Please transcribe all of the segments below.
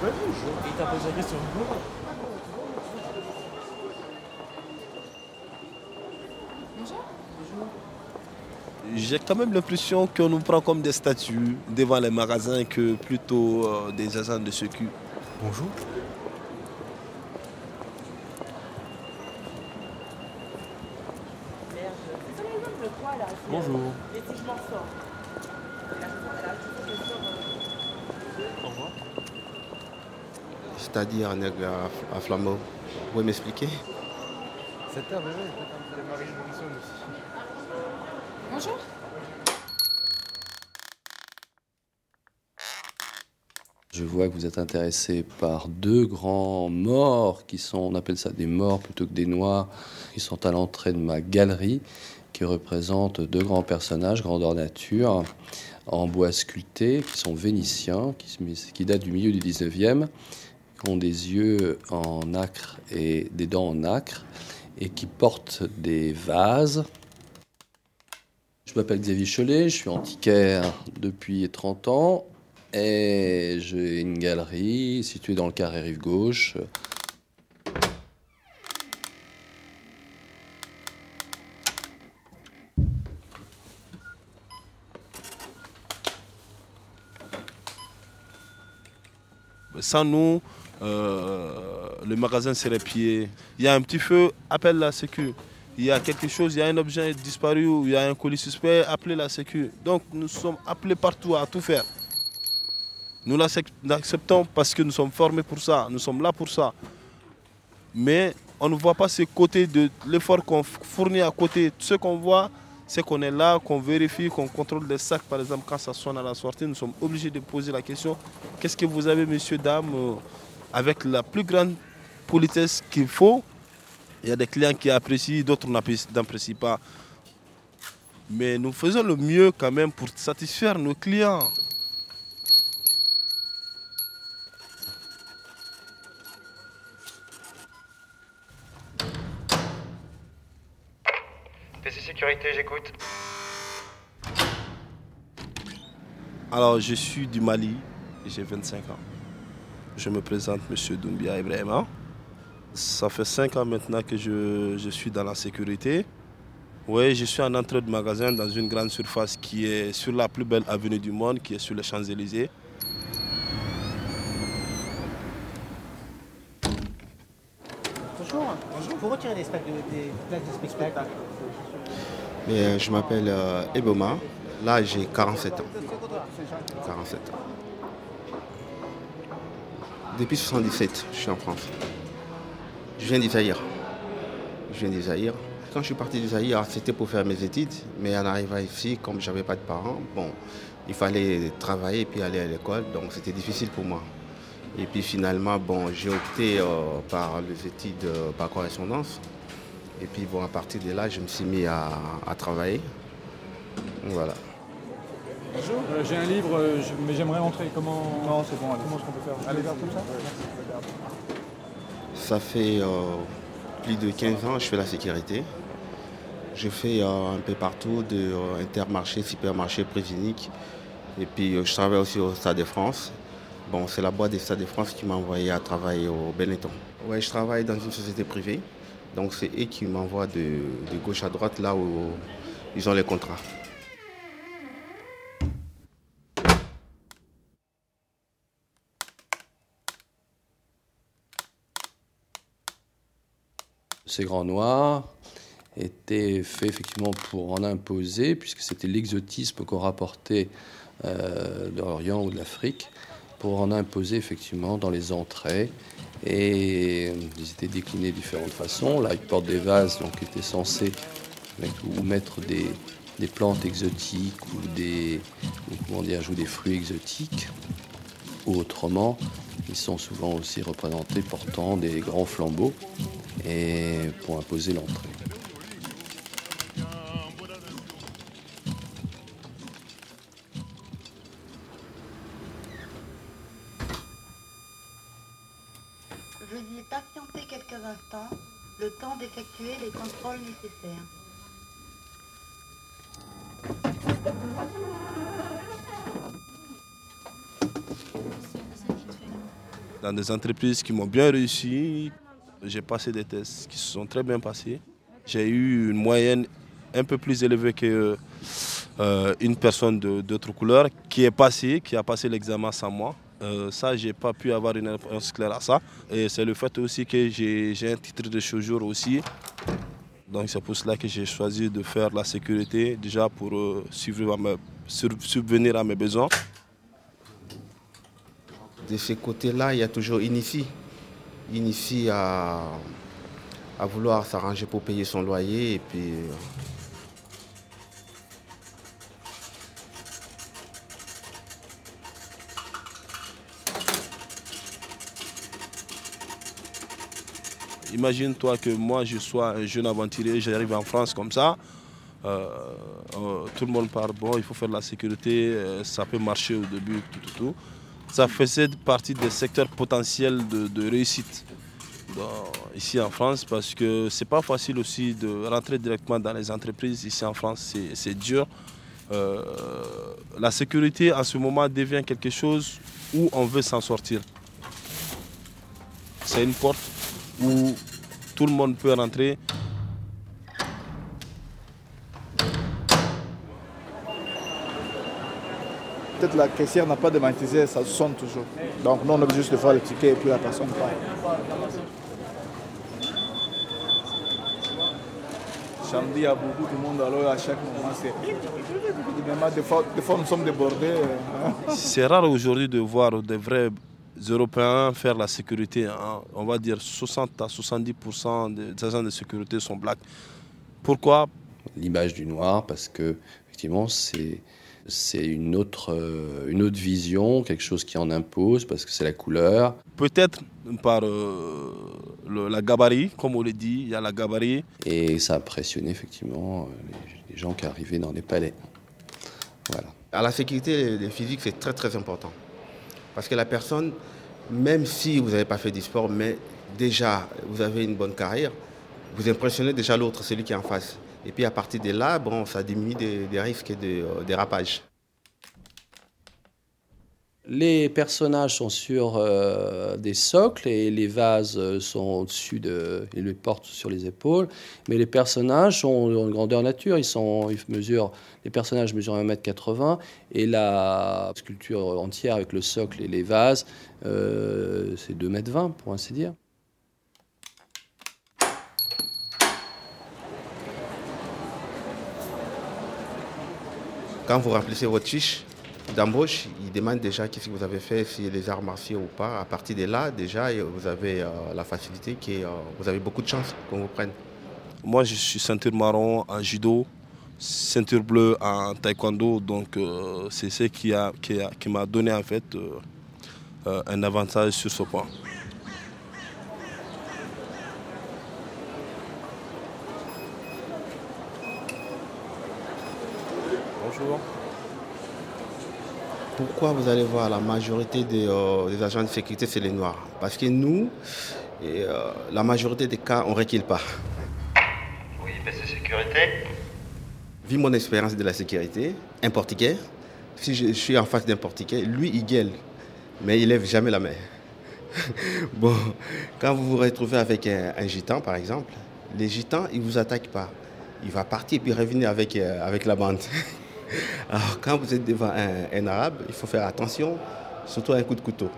Il t'a posé la question. J'ai quand même l'impression qu'on nous prend comme des statues devant les magasins que plutôt euh, des agents de sécu. Bonjour. Bonjour. C'est-à-dire un aigle à, à flambeau. Vous pouvez m'expliquer? Cette heure, oui, oui. Marie aussi. Bonjour. Je vois que vous êtes intéressé par deux grands morts qui sont, on appelle ça des morts plutôt que des noirs, qui sont à l'entrée de ma galerie, qui représentent deux grands personnages, grandeur nature, en bois sculpté, qui sont vénitiens, qui, qui datent du milieu du 19e, qui ont des yeux en nacre et des dents en nacre, et qui portent des vases. Je m'appelle Xavier Cholet, je suis antiquaire depuis 30 ans. Et j'ai une galerie située dans le carré rive gauche. Sans nous, euh, le magasin serait pillé. Il y a un petit feu, appelle la sécu. Il y a quelque chose, il y a un objet disparu ou il y a un colis suspect, appelez la sécu. Donc nous sommes appelés partout à tout faire. Nous l'accep- l'acceptons parce que nous sommes formés pour ça, nous sommes là pour ça. Mais on ne voit pas ce côté de l'effort qu'on fournit à côté. Ce qu'on voit, c'est qu'on est là, qu'on vérifie, qu'on contrôle des sacs. Par exemple, quand ça sonne à la sortie, nous sommes obligés de poser la question qu'est-ce que vous avez, messieurs, dames, euh, avec la plus grande politesse qu'il faut. Il y a des clients qui apprécient, d'autres n'apprécient pas. Mais nous faisons le mieux quand même pour satisfaire nos clients. PC Sécurité, j'écoute. Alors, je suis du Mali et j'ai 25 ans. Je me présente, Monsieur Doumbia Ibrahima. Ça fait 5 ans maintenant que je, je suis dans la sécurité. Oui, je suis en entrée de magasin dans une grande surface qui est sur la plus belle avenue du monde, qui est sur les Champs-Élysées. Bonjour. Des, spec- de- des places de spectacle. Mais je m'appelle euh, Eboma. Là, j'ai 47 ans. 47 ans. Depuis 77, je suis en France. Je viens du Zaïre. Je viens du Zaïre. Quand je suis parti du Zaïre, c'était pour faire mes études. Mais en arrivant ici, comme j'avais pas de parents, bon, il fallait travailler et puis aller à l'école. Donc c'était difficile pour moi. Et puis finalement, bon, j'ai opté euh, par les études euh, par correspondance. Et puis bon, à partir de là, je me suis mis à, à travailler. Voilà. Bonjour, euh, j'ai un livre, euh, je- mais j'aimerais entrer. Comment Non, c'est bon. Comment est-ce qu'on peut faire? Allez vers comme ça? Ça fait euh, plus de 15 ans que je fais la sécurité. Je fais euh, un peu partout, de euh, intermarché, supermarché, Prévinique. Et puis euh, je travaille aussi au Stade de France. Bon, c'est la boîte des Stade de France qui m'a envoyé à travailler au Benetton. Ouais, je travaille dans une société privée. Donc c'est eux qui m'envoient de, de gauche à droite là où ils ont les contrats. Ces grands noirs étaient faits effectivement pour en imposer, puisque c'était l'exotisme qu'on rapportait euh, de l'Orient ou de l'Afrique, pour en imposer effectivement dans les entrées. Et ils étaient déclinés de différentes façons. Là, ils portent des vases donc, étaient censés mettre, ou mettre des, plantes exotiques ou des, comment dire, ou des fruits exotiques. Ou autrement, ils sont souvent aussi représentés portant des grands flambeaux et pour imposer l'entrée. Veuillez patienter quelques instants, le temps d'effectuer les contrôles nécessaires. dans des entreprises qui m'ont bien réussi. J'ai passé des tests qui se sont très bien passés. J'ai eu une moyenne un peu plus élevée que euh, une personne d'autre couleur qui est passée, qui a passé l'examen sans moi. Euh, ça, j'ai pas pu avoir une réponse claire à ça. Et c'est le fait aussi que j'ai un titre de séjour aussi. Donc c'est pour cela que j'ai choisi de faire la sécurité, déjà pour euh, subvenir à mes besoins. De ce côté-là, il y a toujours Inifi. Inifi à, à vouloir s'arranger pour payer son loyer et puis euh, Imagine-toi que moi je sois un jeune aventurier, j'arrive en France comme ça. Euh, euh, tout le monde parle, bon, il faut faire la sécurité, ça peut marcher au début, tout, tout, tout. Ça faisait partie des secteurs potentiels de, réussite ici en France parce que c'est pas facile aussi de rentrer directement dans les entreprises. Ici en France, c'est dur. la sécurité en ce moment devient quelque chose où on veut s'en sortir. C'est une porte où tout le monde peut rentrer. Peut-être la caissière n'a pas dématisé, ça sonne toujours. Donc nous on a juste de faire le ticket et puis la personne part. Samedi, il y a beaucoup de monde, alors à chaque moment, c'est. Des fois, des fois, nous sommes débordés. Hein. C'est rare aujourd'hui de voir des vrais Européens faire la sécurité. Hein. On va dire 60 à 70% des agents de sécurité sont blacks. Pourquoi? L'image du noir, parce que effectivement, c'est c'est une autre, euh, une autre vision, quelque chose qui en impose, parce que c'est la couleur. Peut-être par euh, la gabarit, comme on le dit, il y a la gabarit. Et ça impressionnait effectivement les, gens qui arrivaient dans les palais. Voilà. À la sécurité, le physique, c'est très très important. Parce que la personne, même si vous n'avez pas fait du sport, mais déjà vous avez une bonne carrière, vous impressionnez déjà l'autre, celui qui est en face. Et puis à partir de là, bon, ça diminue des, risques de euh, dérapage. Les personnages sont sur euh, des socles et les vases sont au-dessus de. Ils les portent sur les épaules. Mais les personnages sont en grandeur nature. Ils, mesurent, les personnages mesurent 1m80 et la sculpture entière avec le socle et les vases, euh, c'est 2m20 pour ainsi dire. Quand vous remplissez votre fiche, d'embauche, il demande déjà qu'est-ce que vous avez fait, si les arts martiaux ou pas. À partir de là, déjà, vous avez euh, la facilité, euh, vous avez beaucoup de chance qu'on vous prenne. Moi, je suis ceinture marron en judo, ceinture bleue en taekwondo, donc euh, c'est ce qui m'a donné en fait un avantage sur ce point. Pourquoi vous allez voir la majorité euh, des, agents de sécurité, c'est les Noirs? Parce que nous, euh, la majorité des cas, on ne pas. Oui, mais c'est sécurité. Vu mon expérience de la sécurité, un portugais, si je, suis en face d'un portugais, lui, il gueule, mais il lève jamais la main. bon, quand vous vous retrouvez avec un, gitan, par exemple, les gitans, ils ne vous attaquent pas. Il va partir puis revenir avec, euh, avec la bande. Alors, quand vous êtes devant un, arabe, il faut faire attention, surtout un coup de couteau.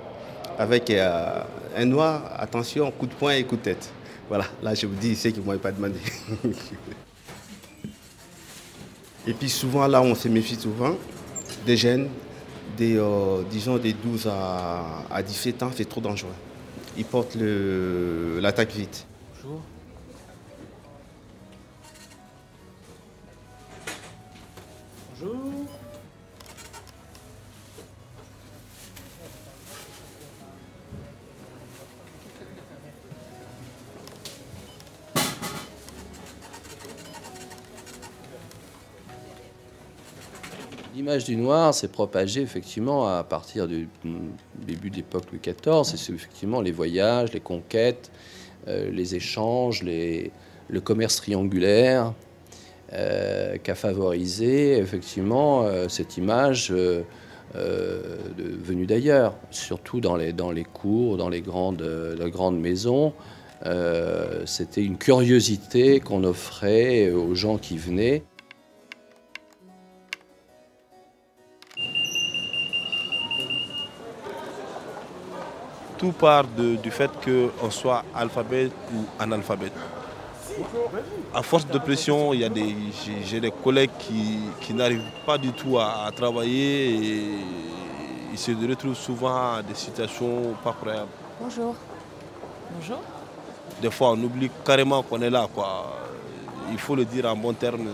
Avec euh, un noir, attention, coup de poing et coup de tête. Voilà, là je vous dis, c'est qu'ils ne m'ont pas demandé. et puis souvent, là, on se méfie souvent des jeunes, des, euh, disons des 12 à, à 17 ans, c'est trop dangereux. Ils portent l'attaque vite. Bonjour. L'image du noir s'est propagée effectivement à partir du début de l'époque Louis XIV. C'est effectivement les voyages, les conquêtes, euh, les échanges, le commerce triangulaire euh, qu'a favorisé effectivement euh, cette image euh, venus d'ailleurs, surtout dans les, cours, dans les grandes, maisons. C'était une curiosité qu'on offrait aux gens qui venaient. Tout part de- du fait qu'on soit alphabète ou analphabète. À force de pression, il y a des, j'ai, j'ai des collègues qui, qui n'arrivent pas du tout à, à travailler et ils se retrouvent souvent à des situations pas croyables. Bonjour. Bonjour. Des fois, on oublie carrément qu'on est là. Quoi. Il faut le dire en bon terme.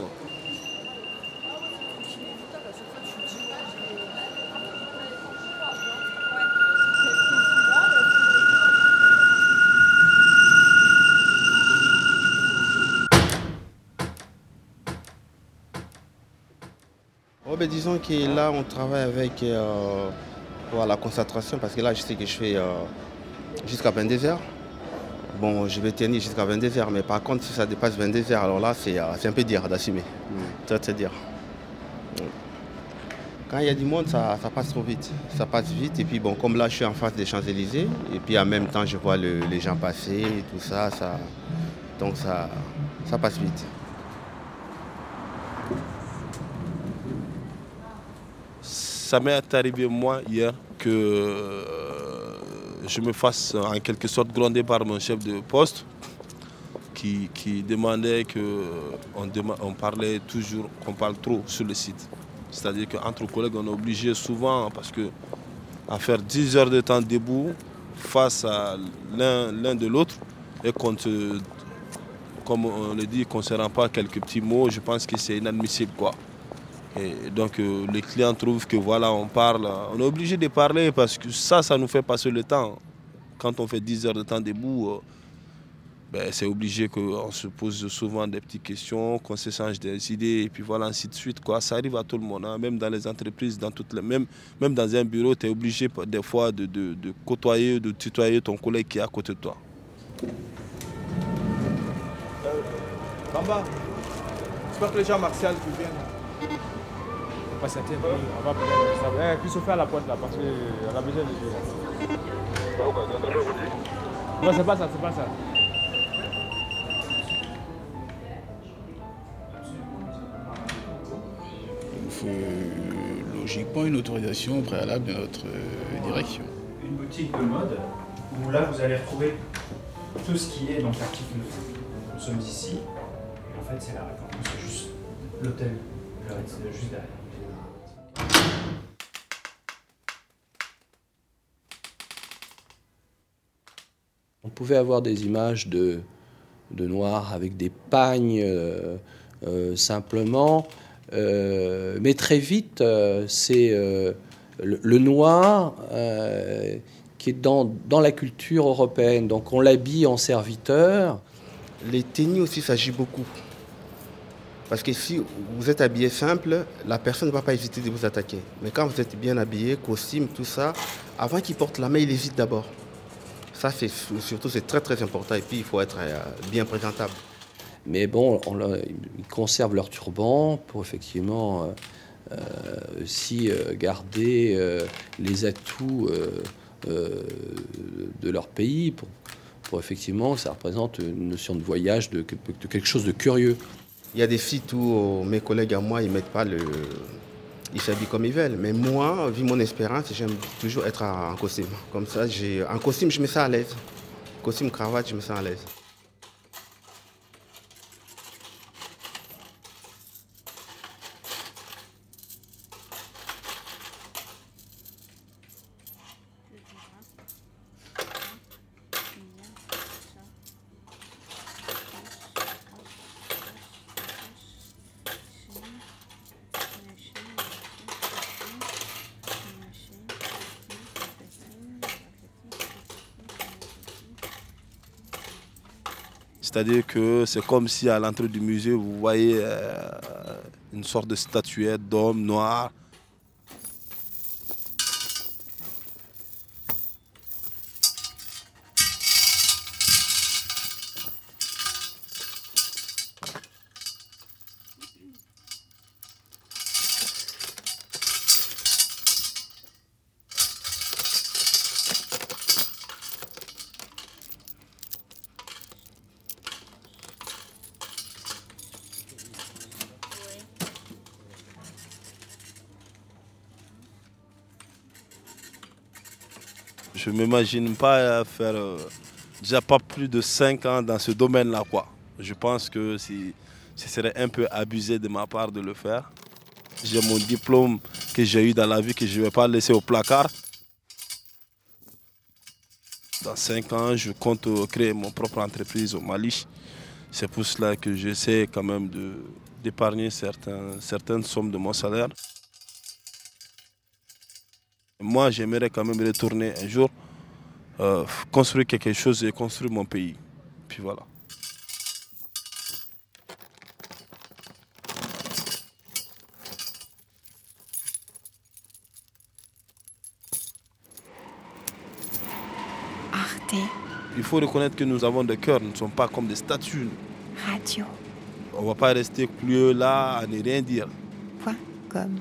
Ben, disons que là, on travaille avec euh, pour la concentration parce que là, je sais que je fais euh, jusqu'à 22h. Bon, je vais tenir jusqu'à 22h, mais par contre, si ça dépasse 22h, alors là, c'est euh, un peu dur d'assumer. Ça, c'est dire. Quand il y a du monde, ça, ça passe trop vite. Ça passe vite. Et puis, bon, comme là, je suis en face des Champs-Élysées, et puis en même temps, je vois le- les gens passer, et tout ça, ça donc ça, ça passe vite. Ça m'est arrivé moi hier que euh, je me fasse en quelque sorte gronder par mon chef de poste qui, qui demandait que on, dema- on parlait toujours, qu'on parle trop sur le site. C'est-à-dire qu'entre collègues, on est obligé souvent, parce que à faire 10 heures de temps debout face à l'un de l'autre et qu'on comme on le dit, qu'on ne se rend pas quelques petits mots, je pense que c'est inadmissible. quoi. Et donc euh, les clients trouvent que voilà, on parle, on est obligé de parler parce que ça, ça nous fait passer le temps. Quand on fait 10 heures de temps debout, euh, ben, c'est obligé qu'on se pose souvent des petites questions, qu'on s'échange des idées, et puis voilà, ainsi de suite. Quoi. Ça arrive à tout le monde, hein, même dans les entreprises, dans toutes les, même, même dans un bureau, tu es obligé des fois de, de- de côtoyer, de tutoyer ton collègue qui est à côté de toi. Bamba, j'espère que les gens martiaux qui viennent. Patientez, on va peut-être ça. Eh, Christopher à la porte là, parce qu'on a besoin de lui. Non, c'est pas ça, c'est pas ça. Il nous faut logiquement une autorisation préalable de notre euh, direction. une boutique de mode où là vous allez retrouver tout ce qui est donc l'article Nous sommes ici. Et en fait c'est la réponse, c'est juste l'hôtel, juste derrière. On pouvait avoir des images de, de avec des pagnes euh, euh, simplement, Euh, mais très vite, c'est le, noir qui est dans, dans la culture européenne. Donc on l'habille en serviteur. Les tenues aussi, ça agit beaucoup. Parce que si vous êtes habillé simple, la personne ne va pas hésiter de vous attaquer. Mais quand vous êtes bien habillé, costume, tout ça, avant qu'il porte la main, il hésite d'abord. Ça, c'est surtout, c'est très très important. Et puis, il faut être euh, bien présentable. Mais bon, on ils conservent leur turban pour effectivement euh, euh, aussi euh, garder les atouts de leur pays pour, pour effectivement ça représente une notion de voyage, de, de quelque chose de curieux. Il y a des sites où mes collègues à moi, ils mettent pas le. Ils s'habillent comme ils veulent. Mais moi, vu mon expérience, j'aime toujours être en costume. Comme ça, j'ai. En costume, je me sens à l'aise. Costume, cravate, je me sens à l'aise. C'est-à-dire que c'est comme si à l'entrée du musée, vous voyez euh, une sorte de statuette d'homme noir. Je ne m'imagine pas faire euh, déjà pas plus de 5 ans dans ce domaine-là. quoi. Je pense que ce serait un peu abusé de ma part de le faire. J'ai mon diplôme que j'ai eu dans la vie que je ne vais pas laisser au placard. Dans 5 ans, je compte créer mon propre entreprise au Mali. C'est pour cela que j'essaie quand même d'épargner certaines sommes de mon salaire. Moi, j'aimerais quand même retourner un jour, euh, construire quelque chose et construire mon pays. Puis voilà. Il faut reconnaître que nous avons des cœurs, nous ne sommes pas comme des statues. Radio. On ne va pas rester cloué là à ne rien dire. Point comme.